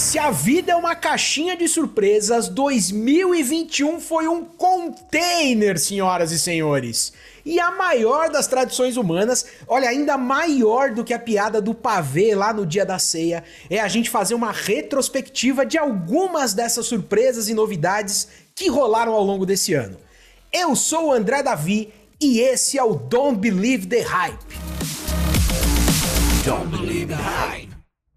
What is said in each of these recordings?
Se a vida é uma caixinha de surpresas, 2021 foi um container, senhoras e senhores. E a maior das tradições humanas, olha, ainda maior do que a piada do pavê lá no dia da ceia, é a gente fazer uma retrospectiva de algumas dessas surpresas e novidades que rolaram ao longo desse ano. Eu sou o André Davi e esse é o Don't Believe the Hype. Don't believe the hype.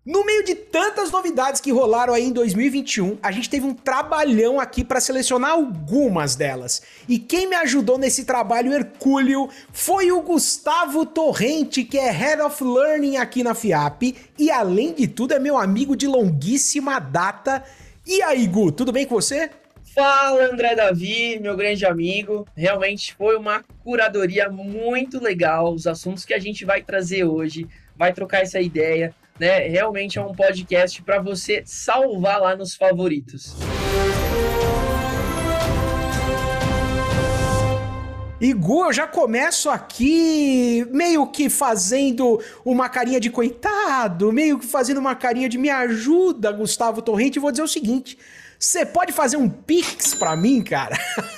No meio de tantas novidades que rolaram aí em 2021, a gente teve um trabalhão aqui para selecionar algumas delas. E quem me ajudou nesse trabalho hercúleo foi o Gustavo Torrente, que é Head of Learning aqui na FIAP e além de tudo é meu amigo de longuíssima data. E aí, Gu, tudo bem com você? Fala, André Davi, meu grande amigo. Realmente foi uma curadoria muito legal. Os assuntos que a gente vai trazer hoje, vai trocar essa ideia né? Realmente é um podcast para você salvar lá nos favoritos. Igor, eu já começo aqui meio que fazendo uma carinha de coitado, meio que fazendo uma carinha de me ajuda, Gustavo Torrente, e vou dizer o seguinte: você pode fazer um Pix pra mim, cara?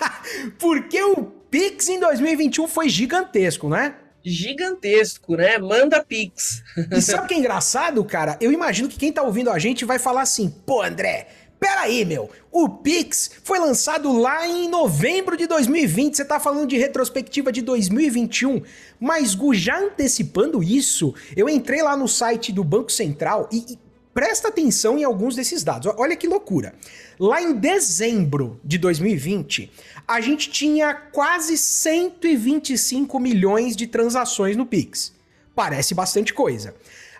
Porque o Pix em 2021 foi gigantesco, né? Gigantesco, né? Manda Pix. E sabe o que é engraçado, cara? Eu imagino que quem tá ouvindo a gente vai falar assim: pô, André, peraí, meu, o Pix foi lançado lá em novembro de 2020, você tá falando de retrospectiva de 2021, mas Gu, já antecipando isso, eu entrei lá no site do Banco Central e, e presta atenção em alguns desses dados. Olha que loucura. Lá em dezembro de 2020, a gente tinha quase 125 milhões de transações no Pix. Parece bastante coisa.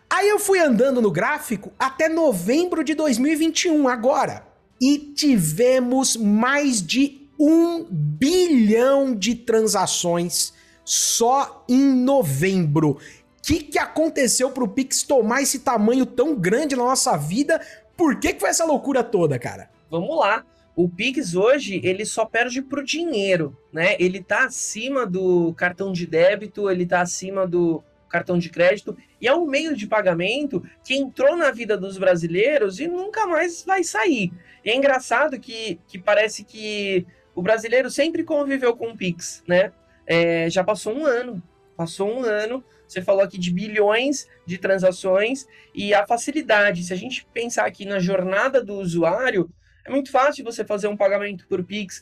Aí eu fui andando no gráfico até novembro de 2021, agora. E tivemos mais de um bilhão de transações só em novembro que, que aconteceu pro Pix tomar esse tamanho tão grande na nossa vida? Por que, que foi essa loucura toda, cara? Vamos lá. O Pix hoje, ele só perde pro dinheiro, né? Ele tá acima do cartão de débito, ele tá acima do cartão de crédito, e é um meio de pagamento que entrou na vida dos brasileiros e nunca mais vai sair. E é engraçado que, que parece que o brasileiro sempre conviveu com o Pix, né? É, já passou um ano, passou um ano, você falou aqui de bilhões de transações e a facilidade. Se a gente pensar aqui na jornada do usuário, é muito fácil você fazer um pagamento por Pix.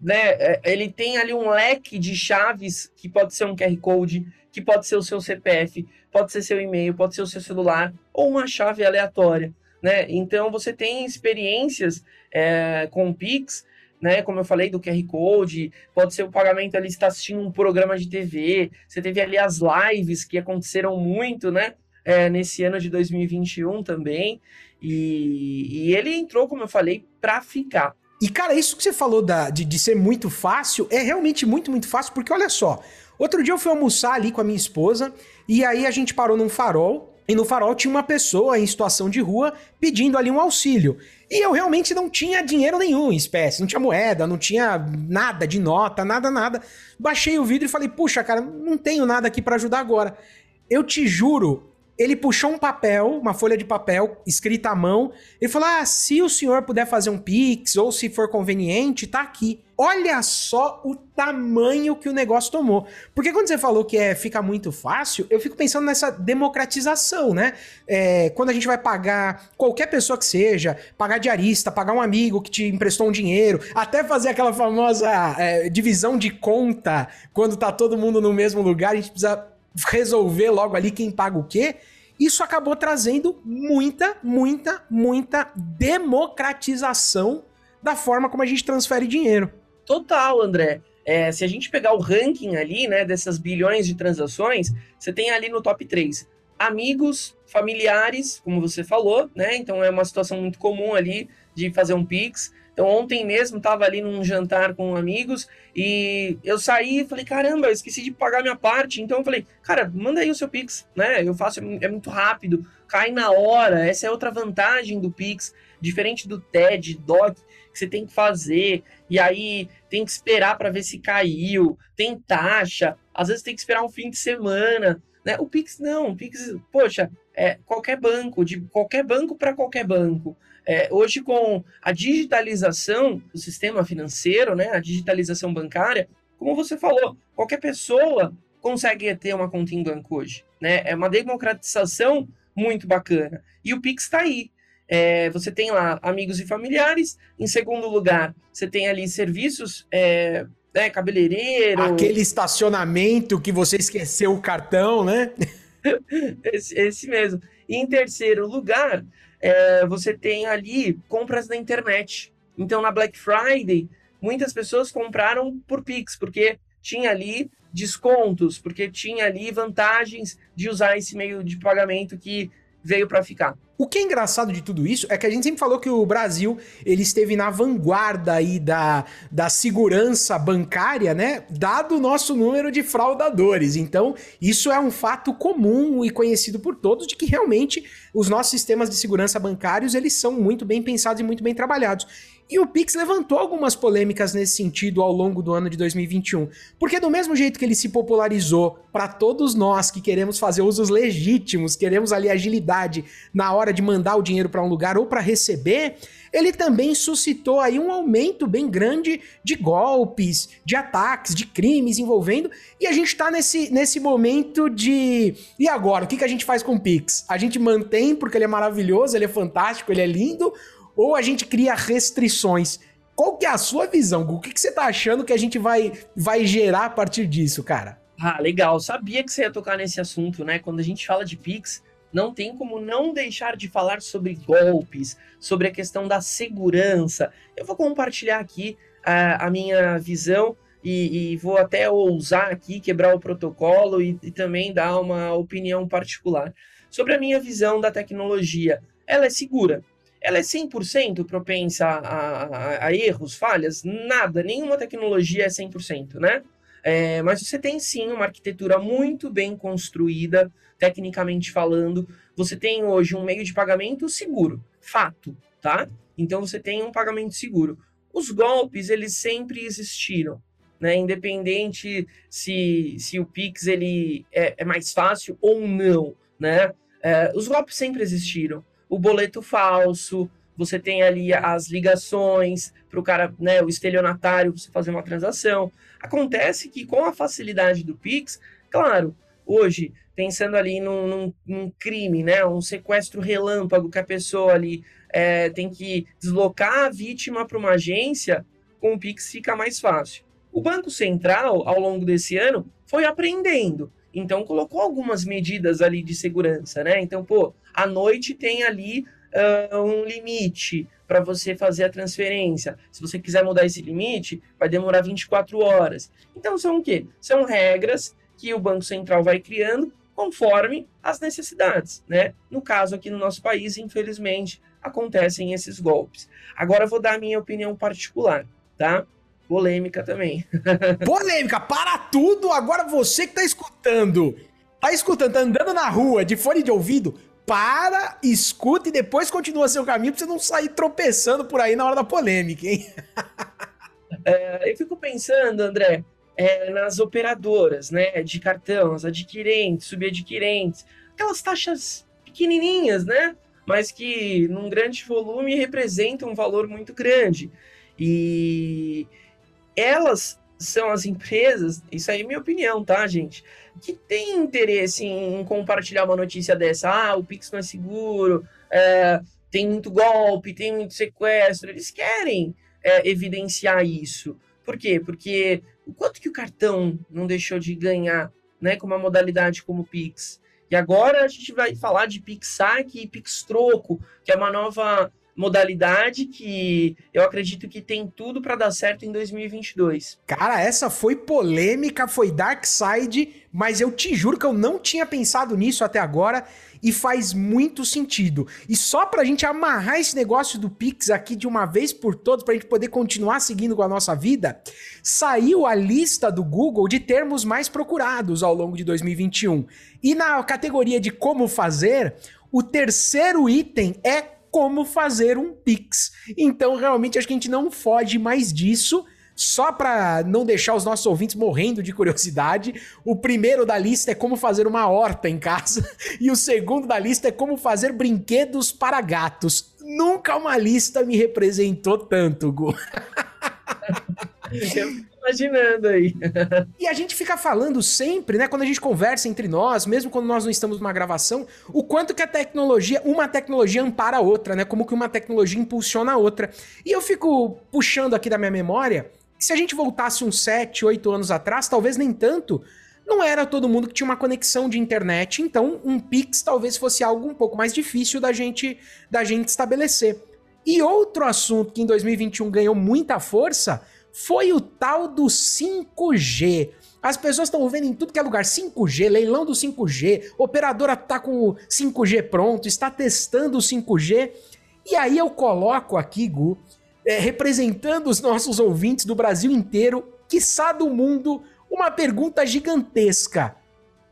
Né? É, ele tem ali um leque de chaves que pode ser um QR Code, que pode ser o seu CPF, pode ser seu e-mail, pode ser o seu celular ou uma chave aleatória. Né? Então você tem experiências é, com Pix né? Como eu falei do QR Code, pode ser o pagamento ali, está assistindo um programa de TV, você teve ali as lives que aconteceram muito, né? É, nesse ano de 2021 também. E, e ele entrou, como eu falei, para ficar. E, cara, isso que você falou da, de, de ser muito fácil é realmente muito, muito fácil, porque olha só. Outro dia eu fui almoçar ali com a minha esposa e aí a gente parou num farol e no farol tinha uma pessoa em situação de rua pedindo ali um auxílio. E eu realmente não tinha dinheiro nenhum em espécie, não tinha moeda, não tinha nada de nota, nada, nada. Baixei o vidro e falei: "Puxa, cara, não tenho nada aqui para ajudar agora". Eu te juro, ele puxou um papel, uma folha de papel escrita à mão. Ele falou: Ah, se o senhor puder fazer um pix ou se for conveniente, tá aqui. Olha só o tamanho que o negócio tomou. Porque quando você falou que é fica muito fácil, eu fico pensando nessa democratização, né? É, quando a gente vai pagar qualquer pessoa que seja, pagar diarista, pagar um amigo que te emprestou um dinheiro, até fazer aquela famosa é, divisão de conta quando tá todo mundo no mesmo lugar, a gente precisa resolver logo ali quem paga o quê, isso acabou trazendo muita, muita, muita democratização da forma como a gente transfere dinheiro. Total, André. É, se a gente pegar o ranking ali, né, dessas bilhões de transações, você tem ali no top 3 amigos, familiares, como você falou, né? Então é uma situação muito comum ali de fazer um Pix. Então, ontem mesmo estava ali num jantar com amigos e eu saí e falei: caramba, eu esqueci de pagar minha parte. Então, eu falei: cara, manda aí o seu Pix, né? Eu faço, é muito rápido, cai na hora. Essa é outra vantagem do Pix, diferente do TED, DOC, que você tem que fazer e aí tem que esperar para ver se caiu, tem taxa, às vezes tem que esperar um fim de semana. Né? O Pix não, o Pix, poxa, é qualquer banco, de qualquer banco para qualquer banco. É, hoje, com a digitalização do sistema financeiro, né, a digitalização bancária, como você falou, qualquer pessoa consegue ter uma conta em banco hoje. Né? É uma democratização muito bacana. E o Pix está aí. É, você tem lá amigos e familiares. Em segundo lugar, você tem ali serviços, é, né, cabeleireiro. Aquele estacionamento que você esqueceu o cartão, né? esse, esse, mesmo. E em terceiro lugar, é, você tem ali compras na internet. Então, na Black Friday, muitas pessoas compraram por Pix, porque tinha ali descontos, porque tinha ali vantagens de usar esse meio de pagamento que veio para ficar. O que é engraçado de tudo isso é que a gente sempre falou que o Brasil ele esteve na vanguarda aí da, da segurança bancária, né? Dado o nosso número de fraudadores. Então, isso é um fato comum e conhecido por todos de que realmente os nossos sistemas de segurança bancários eles são muito bem pensados e muito bem trabalhados. E o Pix levantou algumas polêmicas nesse sentido ao longo do ano de 2021. Porque, do mesmo jeito que ele se popularizou para todos nós que queremos fazer usos legítimos, queremos ali agilidade na hora de mandar o dinheiro para um lugar ou para receber, ele também suscitou aí um aumento bem grande de golpes, de ataques, de crimes envolvendo. E a gente está nesse, nesse momento de. E agora? O que, que a gente faz com o Pix? A gente mantém porque ele é maravilhoso, ele é fantástico, ele é lindo ou a gente cria restrições. Qual que é a sua visão, Gu? O que, que você tá achando que a gente vai, vai gerar a partir disso, cara? Ah, legal. Sabia que você ia tocar nesse assunto, né? Quando a gente fala de Pix, não tem como não deixar de falar sobre golpes, sobre a questão da segurança. Eu vou compartilhar aqui a, a minha visão e, e, vou até ousar aqui quebrar o protocolo e, e também dar uma opinião particular. Sobre a minha visão da tecnologia, ela é segura ela é 100% propensa a, a, a, erros, falhas? Nada, nenhuma tecnologia é 100%, né? É, mas você tem sim uma arquitetura muito bem construída, tecnicamente falando. Você tem hoje um meio de pagamento seguro, fato, tá? Então você tem um pagamento seguro. Os golpes, eles sempre existiram, né? Independente se, se o Pix ele é, é mais fácil ou não, né? É, os golpes sempre existiram o boleto falso, você tem ali as ligações para o cara, né, o estelionatário, você fazer uma transação. Acontece que com a facilidade do Pix, claro, hoje, pensando ali num, num, num crime, né, um sequestro relâmpago que a pessoa ali é, tem que deslocar a vítima para uma agência, com o Pix fica mais fácil. O Banco Central, ao longo desse ano, foi aprendendo. Então, colocou algumas medidas ali de segurança, né? Então, pô, à noite tem ali uh, um limite para você fazer a transferência. Se você quiser mudar esse limite, vai demorar 24 horas. Então, são o quê? São regras que o Banco Central vai criando conforme as necessidades, né? No caso aqui no nosso país, infelizmente, acontecem esses golpes. Agora eu vou dar a minha opinião particular, tá? Polêmica também. Polêmica, para tudo! Agora você que tá escutando, tá escutando, tá andando na rua de fone de ouvido, para, escuta e depois continua seu caminho pra você não sair tropeçando por aí na hora da polêmica, hein? é, eu fico pensando, André, é, nas operadoras, né, de cartão, as adquirentes, subadquirentes, aquelas taxas pequenininhas, né, mas que num grande volume representam um valor muito grande. E elas são as empresas, isso aí é minha opinião, tá, gente? Que tem interesse em compartilhar uma notícia dessa. Ah, o Pix não é seguro, é, tem muito golpe, tem muito sequestro. Eles querem é, evidenciar isso. Por quê? Porque o quanto que o cartão não deixou de ganhar, né, com uma modalidade como o Pix. E agora a gente vai falar de Pix Saque e Pix Troco, que é uma nova modalidade que eu acredito que tem tudo para dar certo em 2022. Cara, essa foi polêmica, foi dark side, mas eu te juro que eu não tinha pensado nisso até agora e faz muito sentido. E só pra gente amarrar esse negócio do Pix aqui de uma vez por todas, pra gente poder continuar seguindo com a nossa vida, saiu a lista do Google de termos mais procurados ao longo de 2021. E na categoria de como fazer, o terceiro item é como fazer um Pix. Então, realmente, acho que a gente não foge mais disso. Só para não deixar os nossos ouvintes morrendo de curiosidade, o primeiro da lista é como fazer uma horta em casa e o segundo da lista é como fazer brinquedos para gatos. Nunca uma lista me representou tanto, Gu. imaginando aí. e a gente fica falando sempre, né, quando a gente conversa entre nós, mesmo quando nós não estamos numa gravação, o quanto que a tecnologia, uma tecnologia ampara a outra, né? Como que uma tecnologia impulsiona a outra. E eu fico puxando aqui da minha memória, que se a gente voltasse uns 7, 8 anos atrás, talvez nem tanto, não era todo mundo que tinha uma conexão de internet, então um Pix talvez fosse algo um pouco mais difícil da gente da gente estabelecer. E outro assunto que em 2021 ganhou muita força foi o tal do 5G. As pessoas estão vendo em tudo que é lugar 5G, leilão do 5G, operadora tá com o 5G pronto, está testando o 5G. E aí eu coloco aqui, Gu, é, representando os nossos ouvintes do Brasil inteiro, quiçá do mundo, uma pergunta gigantesca.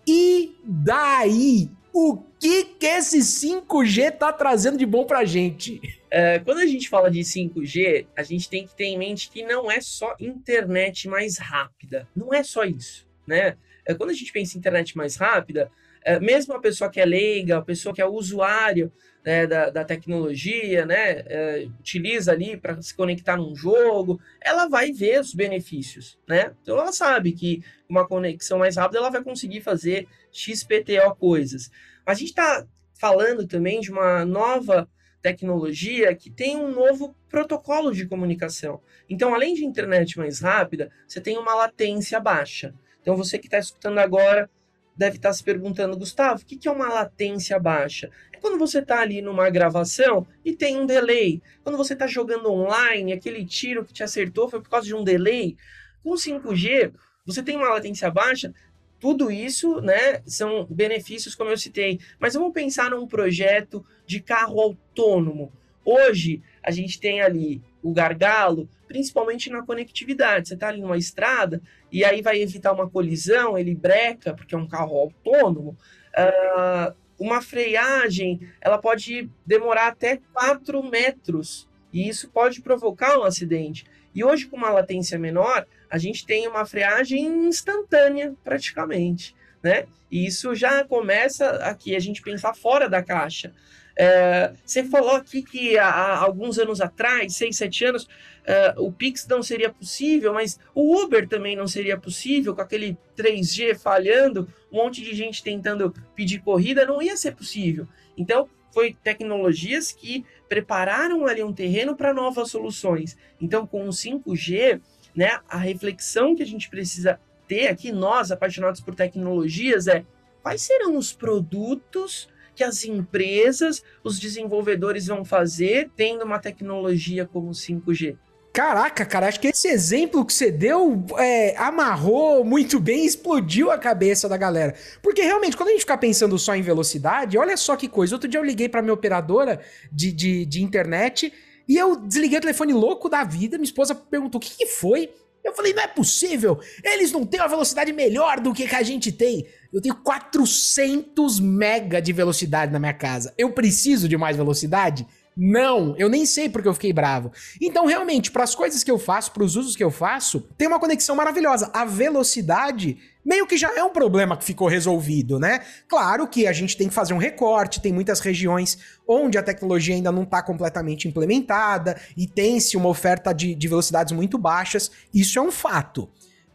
E daí? O que que esse 5G tá trazendo de bom pra gente? É, quando a gente fala de 5G, a gente tem que ter em mente que não é só internet mais rápida. Não é só isso, né? É, quando a gente pensa em internet mais rápida, mesmo a pessoa que é leiga, a pessoa que é usuário né, da, da, tecnologia, né, é, utiliza ali para se conectar num jogo, ela vai ver os benefícios, né? Então ela sabe que uma conexão mais rápida ela vai conseguir fazer XPTO coisas. A gente está falando também de uma nova tecnologia que tem um novo protocolo de comunicação. Então, além de internet mais rápida, você tem uma latência baixa. Então, você que está escutando agora deve estar tá se perguntando, Gustavo, o que é uma latência baixa? É quando você está ali numa gravação e tem um delay. Quando você está jogando online, aquele tiro que te acertou foi por causa de um delay. Com 5G, você tem uma latência baixa, tudo isso, né, são benefícios, como eu citei. Mas vamos pensar num projeto de carro autônomo. Hoje, a gente tem ali o gargalo, principalmente na conectividade. Você está ali numa estrada e aí vai evitar uma colisão, ele breca, porque é um carro autônomo. Uh, uma freagem, ela pode demorar até 4 metros e isso pode provocar um acidente. E hoje, com uma latência menor, a gente tem uma freagem instantânea, praticamente. Né? E isso já começa aqui a gente pensar fora da caixa. É, você falou aqui que há, alguns anos atrás, seis, sete anos, é, o Pix não seria possível, mas o Uber também não seria possível, com aquele 3G falhando, um monte de gente tentando pedir corrida, não ia ser possível. Então, foi tecnologias que prepararam ali um terreno para novas soluções. Então, com o 5G, né, a reflexão que a gente precisa ter aqui, nós apaixonados por tecnologias, é quais serão os produtos que as empresas, os desenvolvedores vão fazer tendo uma tecnologia como o 5G? Caraca, cara, acho que esse exemplo que você deu é, amarrou muito bem, explodiu a cabeça da galera. Porque realmente, quando a gente ficar pensando só em velocidade, olha só que coisa. Outro dia eu liguei para minha operadora de, de, de, internet e eu desliguei o telefone louco da vida. Minha esposa perguntou o que, que foi. Eu falei, não é possível, eles não têm uma velocidade melhor do que, que a gente tem. Eu tenho 400 mega de velocidade na minha casa. Eu preciso de mais velocidade? Não, eu nem sei porque eu fiquei bravo. Então, realmente, para as coisas que eu faço, para os usos que eu faço, tem uma conexão maravilhosa. A velocidade meio que já é um problema que ficou resolvido, né? Claro que a gente tem que fazer um recorte, tem muitas regiões onde a tecnologia ainda não está completamente implementada e tem-se uma oferta de, de velocidades muito baixas, isso é um fato.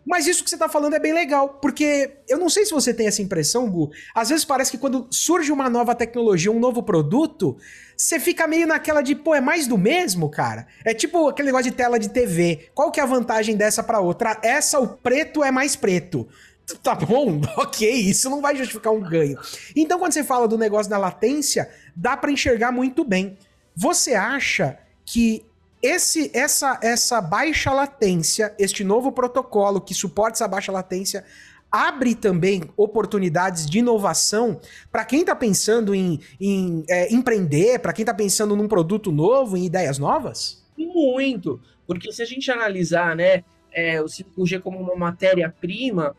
Mas isso que você tá falando é bem legal, porque eu não sei se você tem essa impressão, Gu. Às vezes parece que quando surge uma nova tecnologia, um novo produto, você fica meio naquela de, pô, é mais do mesmo, cara. É tipo aquele negócio de tela de TV. Qual que é a vantagem dessa para outra? Essa, o preto é mais preto. Tá bom, ok, isso não vai justificar um ganho. Então, quando você fala do negócio da latência, dá para enxergar muito bem. Você acha que esse, essa, essa baixa latência, este novo protocolo que suporta essa baixa latência, abre também oportunidades de inovação para quem está pensando em, em é, empreender, para quem está pensando num produto novo, em ideias novas? Muito, porque se a gente analisar né, é, o 5G como uma matéria-prima,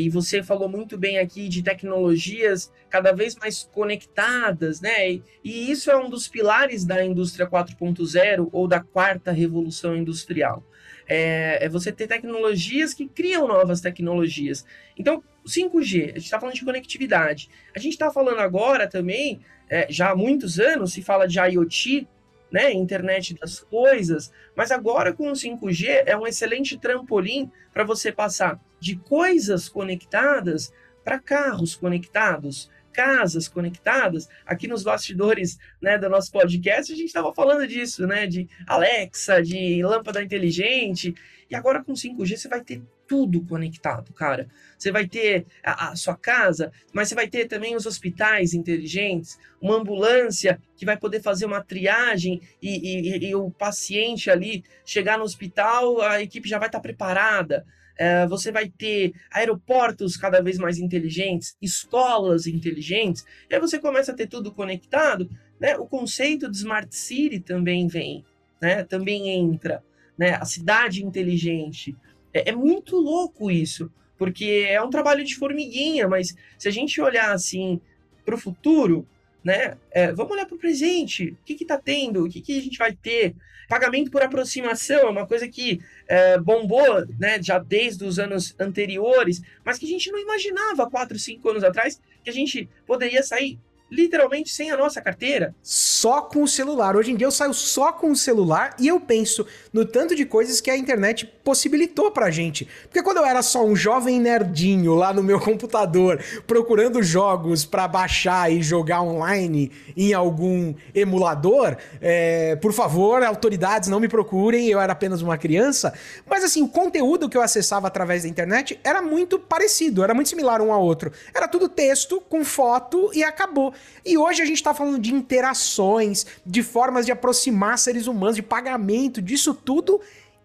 e você falou muito bem aqui de tecnologias cada vez mais conectadas, né? E, isso é um dos pilares da indústria 4.0 ou da quarta revolução industrial. É, é, você ter tecnologias que criam novas tecnologias. Então, 5G, a gente está falando de conectividade. A gente está falando agora também, é, já há muitos anos, se fala de IoT, né, internet das coisas, mas agora com o 5G é um excelente trampolim para você passar de coisas conectadas para carros conectados, casas conectadas. Aqui nos bastidores né, do nosso podcast, a gente estava falando disso, né? De Alexa, de lâmpada inteligente. E agora com 5G você vai ter tudo conectado, cara. Você vai ter a, a, sua casa, mas você vai ter também os hospitais inteligentes, uma ambulância que vai poder fazer uma triagem e, e, e o paciente ali chegar no hospital, a equipe já vai estar preparada. É, você vai ter aeroportos cada vez mais inteligentes, escolas inteligentes, e aí você começa a ter tudo conectado, né? O conceito de Smart City também vem, né? Também entra, né? A cidade inteligente. É, é muito louco isso, porque é um trabalho de formiguinha, mas se a gente olhar assim para o futuro, né? É, vamos olhar para o presente. O que está tendo? O que, que a gente vai ter? Pagamento por aproximação é uma coisa que é, bombou né, já desde os anos anteriores, mas que a gente não imaginava quatro, cinco anos atrás que a gente poderia sair literalmente sem a nossa carteira. Só com o celular. Hoje em dia eu saio só com o celular e eu penso no tanto de coisas que a internet possibilitou pra gente. Porque quando eu era só um jovem nerdinho lá no meu computador, procurando jogos para baixar e jogar online em algum emulador, é, por favor, autoridades não me procurem, eu era apenas uma criança. Mas assim, o conteúdo que eu acessava através da internet era muito parecido, era muito similar um ao outro. Era tudo texto com foto e acabou. E hoje a gente está falando de interações, de formas de aproximar seres humanos, de pagamento, disso tudo.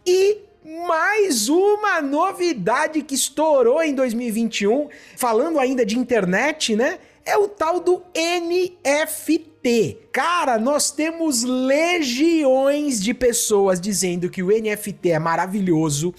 E mais uma novidade que estourou em 2021, falando ainda de internet, né? É o tal do NFT. Cara, nós temos legiões de pessoas dizendo que o NFT é maravilhoso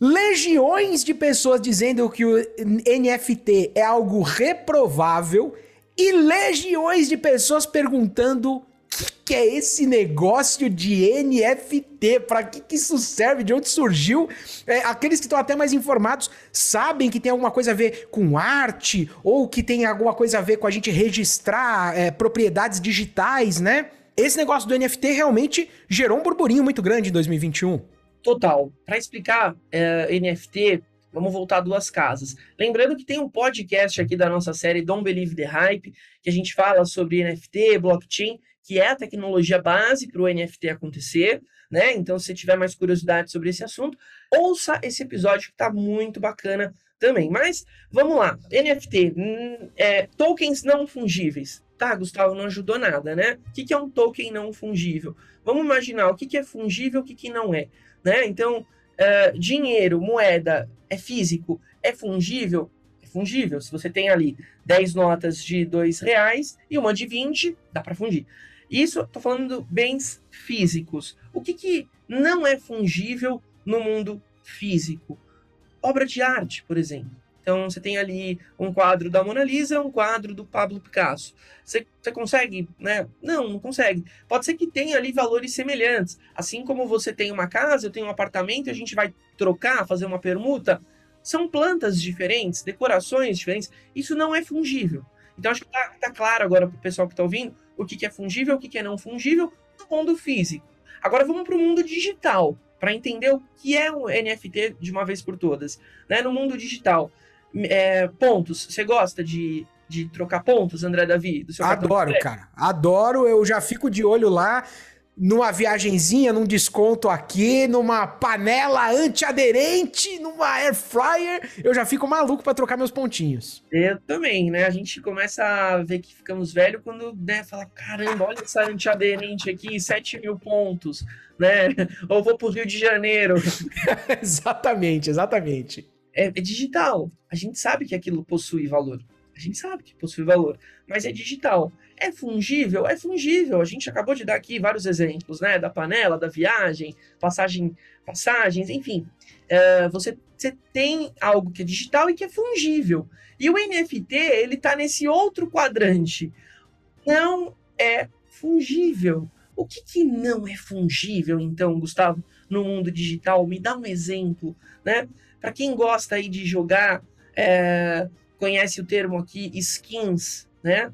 legiões de pessoas dizendo que o NFT é algo reprovável e legiões de pessoas perguntando o que, que, é esse negócio de NFT? Para que, que isso serve? De onde surgiu? É, aqueles que estão até mais informados sabem que tem alguma coisa a ver com arte ou que tem alguma coisa a ver com a gente registrar é, propriedades digitais, né? Esse negócio do NFT realmente gerou um burburinho muito grande em 2021. Total. Para explicar é, NFT, Vamos voltar duas casas. Lembrando que tem um podcast aqui da nossa série Don't Believe the Hype, que a gente fala sobre NFT, blockchain, que é a tecnologia base para o NFT acontecer, né? Então, se tiver mais curiosidade sobre esse assunto, ouça esse episódio que está muito bacana também. Mas vamos lá, NFT, hum, é, tokens não fungíveis. Tá, Gustavo, não ajudou nada, né? O que, é um token não fungível? Vamos imaginar o que, é fungível o que, que não é, né? Então, uh, dinheiro, moeda, é físico, é fungível? É fungível. Se você tem ali 10 notas de 2 reais e uma de 20, dá para fundir. Isso, estou falando bens físicos. O que, que não é fungível no mundo físico? Obra de arte, por exemplo. Então você tem ali um quadro da Mona Lisa, um quadro do Pablo Picasso. Você, você consegue, né? Não, não consegue. Pode ser que tenha ali valores semelhantes. Assim como você tem uma casa, eu tenho um apartamento, a gente vai trocar, fazer uma permuta. São plantas diferentes, decorações diferentes. Isso não é fungível. Então acho que tá, tá claro agora para o pessoal que está ouvindo o que, que é fungível, o que, que é não fungível no mundo físico. Agora vamos para o mundo digital, para entender o que é o NFT de uma vez por todas. Né? No mundo digital, é, pontos. Você gosta de, de trocar pontos, André Davi? Adoro, cara. Adoro. Eu já fico de olho lá numa viagenzinha, num desconto aqui, numa panela antiaderente, numa air fryer, eu já fico maluco para trocar meus pontinhos. Eu também, né? A gente começa a ver que ficamos velhos quando, né, fala, caramba, olha essa antiaderente aqui, 7 mil pontos, né? Ou vou pro Rio de Janeiro. exatamente, exatamente é, é digital. A gente sabe que aquilo possui valor. A gente sabe que possui valor, mas é digital. É fungível? É fungível. A gente acabou de dar aqui vários exemplos, né? Da panela, da viagem, passagem, passagens, enfim. Uh, você, você tem algo que é digital e que é fungível. E o NFT, ele está nesse outro quadrante. Não é fungível. O que, que não é fungível, então, Gustavo, no mundo digital? Me dá um exemplo, né? Para quem gosta aí de jogar, é, conhece o termo aqui skins, né?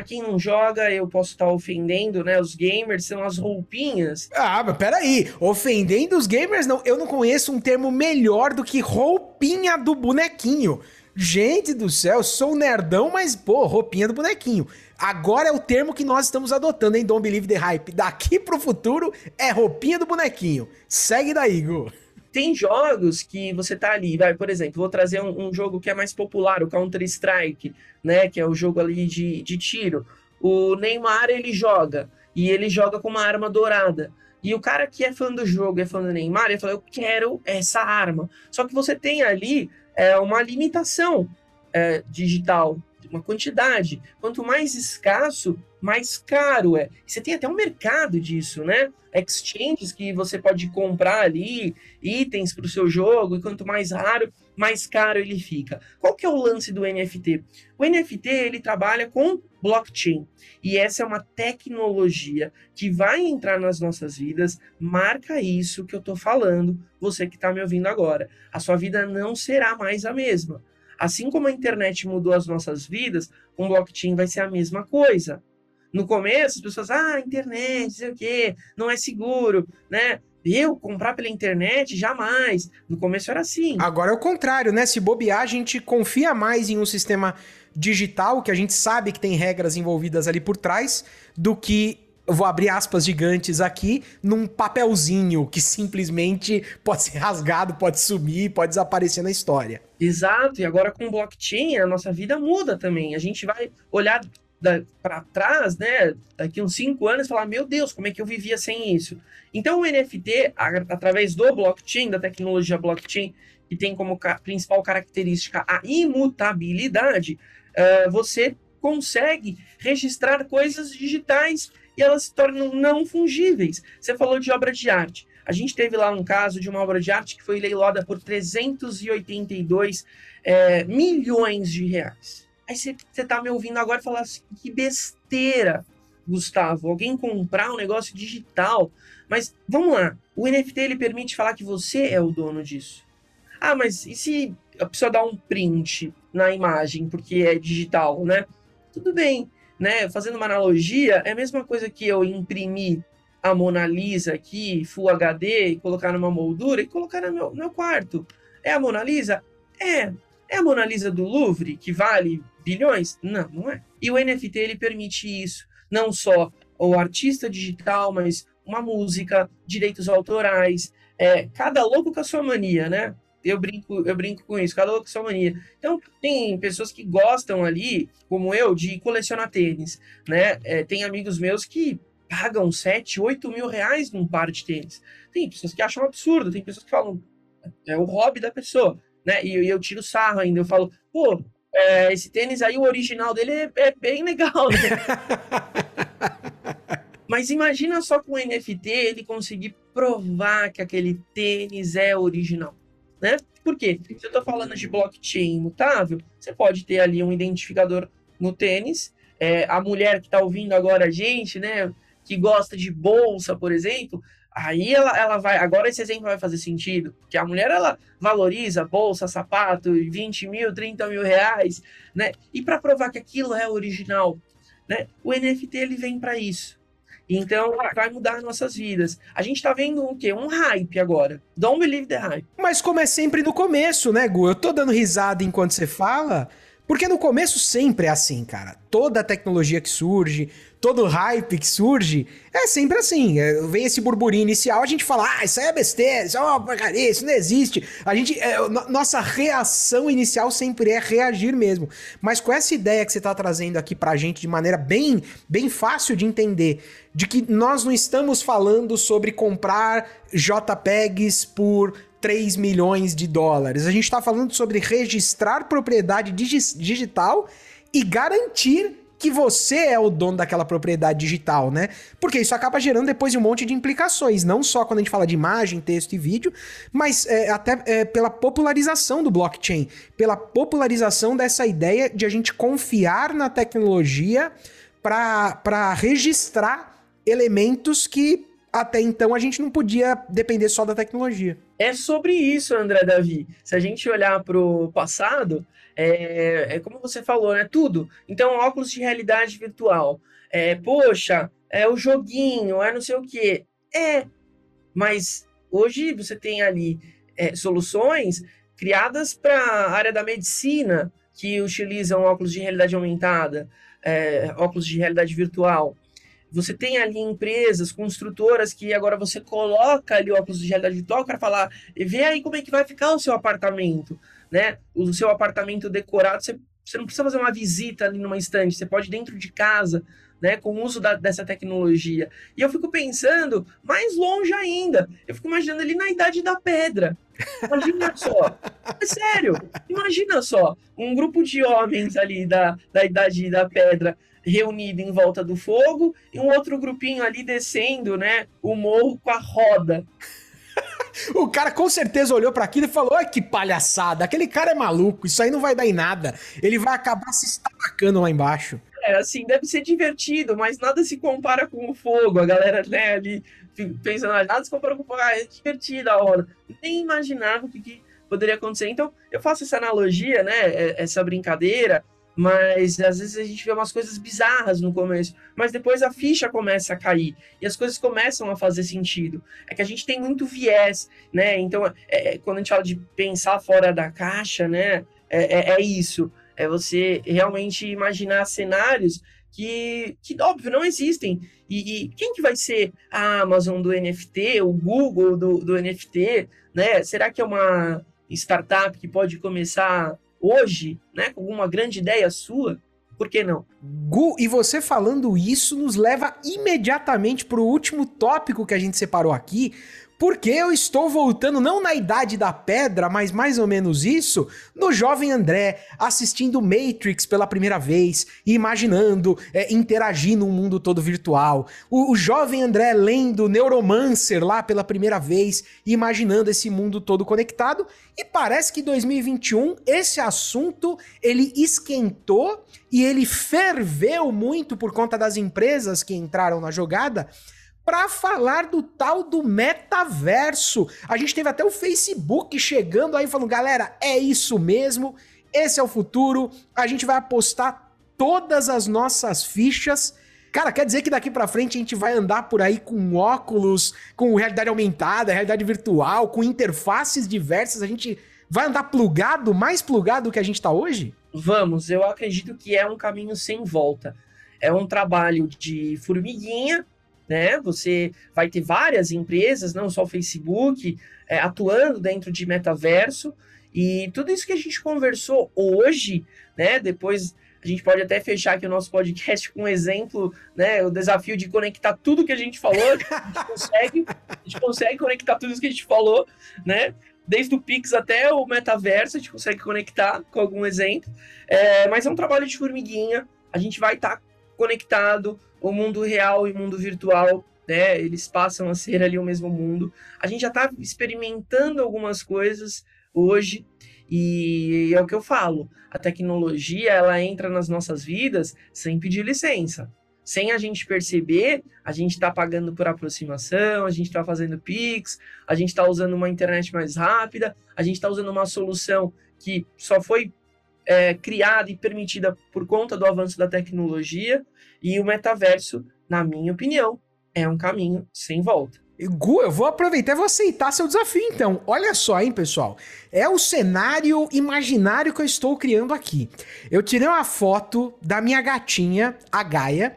Para quem não joga, eu posso estar tá ofendendo, né? Os gamers são as roupinhas. Ah, mas peraí. Ofendendo os gamers, não. Eu não conheço um termo melhor do que roupinha do bonequinho. Gente do céu, sou nerdão, mas, pô, roupinha do bonequinho. Agora é o termo que nós estamos adotando, hein? Don't Believe the Hype. Daqui pro futuro é roupinha do bonequinho. Segue daí, Gu. Tem jogos que você tá ali, vai, por exemplo, vou trazer um, um jogo que é mais popular, o Counter-Strike, né? Que é o jogo ali de, de tiro. O Neymar, ele joga, e ele joga com uma arma dourada. E o cara que é fã do jogo, é fã do Neymar, ele fala, eu quero essa arma. Só que você tem ali é, uma limitação é, digital, uma quantidade. Quanto mais escasso, mais caro é. Você tem até um mercado disso, né? Exchanges que você pode comprar ali itens para o seu jogo, e quanto mais raro, mais caro ele fica. Qual que é o lance do NFT? O NFT ele trabalha com blockchain e essa é uma tecnologia que vai entrar nas nossas vidas. Marca isso que eu estou falando, você que está me ouvindo agora. A sua vida não será mais a mesma. Assim como a internet mudou as nossas vidas, com blockchain vai ser a mesma coisa. No começo, as pessoas, ah, internet, sei o quê, não é seguro, né? Eu comprar pela internet, jamais. No começo era assim. Agora é o contrário, né? Se bobear, a gente confia mais em um sistema digital, que a gente sabe que tem regras envolvidas ali por trás, do que vou abrir aspas gigantes aqui, num papelzinho que simplesmente pode ser rasgado, pode sumir, pode desaparecer na história. Exato, e agora com blockchain a nossa vida muda também. A gente vai olhar para trás, né, daqui uns cinco anos, falar: meu Deus, como é que eu vivia sem isso? Então, o NFT, a, através do blockchain, da tecnologia blockchain, que tem como ca principal característica a imutabilidade, uh, você consegue registrar coisas digitais e elas se tornam não fungíveis. Você falou de obra de arte. A gente teve lá um caso de uma obra de arte que foi leiloada por 382 é, milhões de reais. Aí você está me ouvindo agora falar assim, que besteira, Gustavo, alguém comprar um negócio digital. Mas vamos lá, o NFT ele permite falar que você é o dono disso. Ah, mas e se a pessoa dá um print na imagem porque é digital, né? Tudo bem, né, fazendo uma analogia, é a mesma coisa que eu imprimir a Mona Lisa aqui, Full HD, e colocar numa moldura e colocar no meu, no meu quarto. É a Mona Lisa? É. É a Mona Lisa do Louvre, que vale bilhões? Não, não é. E o NFT ele permite isso. Não só o artista digital, mas uma música, direitos autorais, é, cada louco com a sua mania, né? eu brinco, eu brinco com isso, cada sua mania. Então, tem pessoas que gostam ali, como eu, de colecionar tênis, né? É, tem amigos meus que pagam 7, 8 mil reais num par de tênis. Tem pessoas que acham absurdo, tem pessoas que falam, é o hobby da pessoa, né? E, e eu tiro sarro ainda, eu falo, pô, é, esse tênis aí, o original dele é, é bem legal, né? Mas imagina só com o NFT ele conseguir provar que aquele tênis é original né? Por quê? Se eu estou falando de blockchain imutável, você pode ter ali um identificador no tênis. É, a mulher que está ouvindo agora a gente, né, que gosta de bolsa, por exemplo, aí ela, ela vai. Agora esse exemplo vai fazer sentido, porque a mulher ela valoriza bolsa, sapato, 20 mil, 30 mil reais, né? E para provar que aquilo é original, né? O NFT ele vem para isso. Então, vai mudar nossas vidas. A gente tá vendo o quê? Um hype agora. Don't believe the hype. Mas como é sempre no começo, né, Gu? Eu tô dando risada enquanto você fala, porque no começo sempre é assim, cara. Toda tecnologia que surge, todo hype que surge, é sempre assim. É, vem esse burburinho inicial, a gente fala, ah, isso aí é besteira, isso é uma porcaria, isso não existe. A gente, é, nossa reação inicial sempre é reagir mesmo. Mas com essa ideia que você tá trazendo aqui pra gente de maneira bem, bem fácil de entender, de que nós não estamos falando sobre comprar JPEGs por 3 milhões de dólares. A gente está falando sobre registrar propriedade digi digital e garantir que você é o dono daquela propriedade digital, né? Porque isso acaba gerando depois um monte de implicações, não só quando a gente fala de imagem, texto e vídeo, mas é, até é, pela popularização do blockchain, pela popularização dessa ideia de a gente confiar na tecnologia para registrar elementos que até então a gente não podia depender só da tecnologia. É sobre isso, André Davi. Se a gente olhar para o passado, é, é, como você falou, né? Tudo. Então, óculos de realidade virtual. É, poxa, é o joguinho, é não sei o quê. É, mas hoje você tem ali é, soluções criadas para a área da medicina que utilizam óculos de realidade aumentada, é, óculos de realidade virtual. Você tem ali empresas, construtoras que agora você coloca ali óculos de realidade virtual para falar, vê aí como é que vai ficar o seu apartamento né? O seu apartamento decorado, você, você não precisa fazer uma visita ali numa estante, você pode dentro de casa, né, com o uso da, dessa tecnologia. E eu fico pensando mais longe ainda. Eu fico imaginando ali na idade da pedra. Imagina só. É sério. Imagina só. Um grupo de homens ali da, da idade da pedra reunido em volta do fogo e um outro grupinho ali descendo, né, o morro com a roda. O cara com certeza olhou para aquilo e falou: Olha que palhaçada, aquele cara é maluco, isso aí não vai dar em nada. Ele vai acabar se estabacando lá embaixo. É, assim, deve ser divertido, mas nada se compara com o fogo. A galera, né, ali pensando, ah, nada se compara com o fogo, ah, é divertido a hora. Nem imaginava o que, que poderia acontecer. Então, eu faço essa analogia, né, é, essa brincadeira mas às vezes a gente vê umas coisas bizarras no começo, mas depois a ficha começa a cair e as coisas começam a fazer sentido. É que a gente tem muito viés, né? Então, é, é quando a gente fala de pensar fora da caixa, né? É, é, é isso. É você realmente imaginar cenários que, que óbvio, não existem. E, e, quem que vai ser a Amazon do NFT, o Google do, do NFT, né? Será que é uma startup que pode começar hoje, né, com uma grande ideia sua, por que não? Gu, e você falando isso nos leva imediatamente para o último tópico que a gente separou aqui, porque eu estou voltando não na idade da pedra, mas mais ou menos isso, no jovem André, assistindo Matrix pela primeira vez e imaginando é, interagir num mundo todo virtual. O, o, jovem André lendo Neuromancer lá pela primeira vez imaginando esse mundo todo conectado. E parece que 2021 esse assunto ele esquentou e ele ferveu muito por conta das empresas que entraram na jogada para falar do tal do metaverso. A gente teve até o Facebook chegando aí falando, galera, é isso mesmo, esse é o futuro, a gente vai apostar todas as nossas fichas. Cara, quer dizer que daqui para frente a gente vai andar por aí com óculos, com realidade aumentada, realidade virtual, com interfaces diversas, a gente vai andar plugado, mais plugado do que a gente tá hoje? Vamos, eu acredito que é um caminho sem volta. É um trabalho de formiguinha, né? Você vai ter várias empresas, não só o Facebook, é, atuando dentro de metaverso. E tudo isso que a gente conversou hoje, né? Depois a gente pode até fechar aqui o nosso podcast com um exemplo, né? O desafio de conectar tudo que a gente falou. A gente consegue, a gente consegue conectar tudo isso que a gente falou, né? Desde o Pix até o metaverso, a gente consegue conectar com algum exemplo. É, mas é um trabalho de formiguinha. A gente vai estar tá conectado o mundo real e o mundo virtual, né? Eles passam a ser ali o mesmo mundo. A gente já está experimentando algumas coisas hoje e é o que eu falo. A tecnologia ela entra nas nossas vidas sem pedir licença. Sem a gente perceber, a gente está pagando por aproximação, a gente está fazendo Pix, a gente está usando uma internet mais rápida, a gente está usando uma solução que só foi é, criada e permitida por conta do avanço da tecnologia, e o metaverso, na minha opinião, é um caminho sem volta. Gu, eu vou aproveitar e vou aceitar seu desafio, então. Olha só, hein, pessoal. É o cenário imaginário que eu estou criando aqui. Eu tirei uma foto da minha gatinha, a Gaia,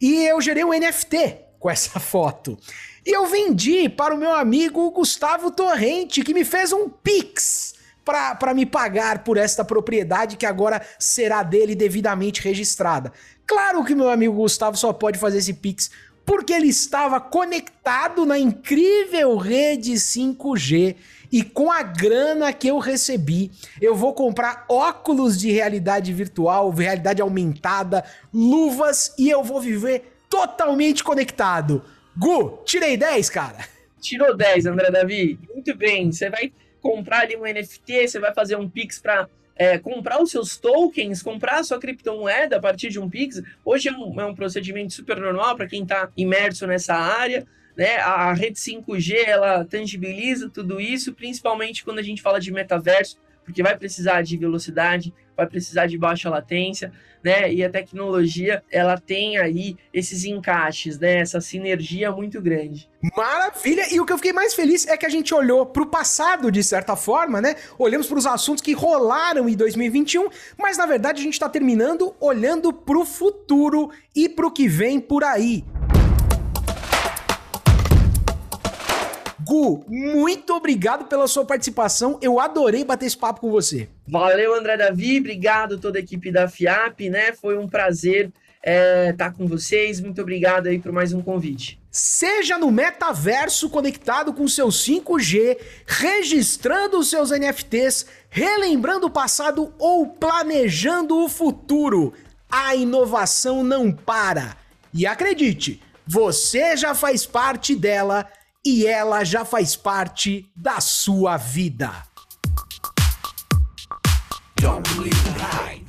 e eu gerei um NFT com essa foto. E eu vendi para o meu amigo Gustavo Torrente, que me fez um Pix para me pagar por esta propriedade que agora será dele devidamente registrada. Claro que meu amigo Gustavo só pode fazer esse Pix porque ele estava conectado na incrível rede 5G e com a grana que eu recebi, eu vou comprar óculos de realidade virtual, realidade aumentada, luvas e eu vou viver totalmente conectado. Gu, tirei 10, cara. Tirou 10, André Davi. Muito bem. Você vai comprar ali um NFT, você vai fazer um Pix para é, comprar os seus tokens, comprar a sua criptomoeda a partir de um Pix. Hoje é um, é um procedimento super normal para quem está imerso nessa área. Né? A rede 5G ela tangibiliza tudo isso, principalmente quando a gente fala de metaverso, porque vai precisar de velocidade, vai precisar de baixa latência, né? E a tecnologia, ela tem aí esses encaixes, né? Essa sinergia muito grande. Maravilha! E o que eu fiquei mais feliz é que a gente olhou para o passado, de certa forma, né? Olhamos para os assuntos que rolaram em 2021, mas na verdade a gente está terminando olhando para o futuro e para o que vem por aí. Gu, muito obrigado pela sua participação. Eu adorei bater esse papo com você. Valeu, André Davi. Obrigado toda a equipe da FIAP, né? Foi um prazer estar é, tá com vocês. Muito obrigado aí por mais um convite. Seja no metaverso conectado com seu 5G, registrando os seus NFTs, relembrando o passado ou planejando o futuro. A inovação não para. E acredite, você já faz parte dela e ela já faz parte da sua vida. Don't believe the hype.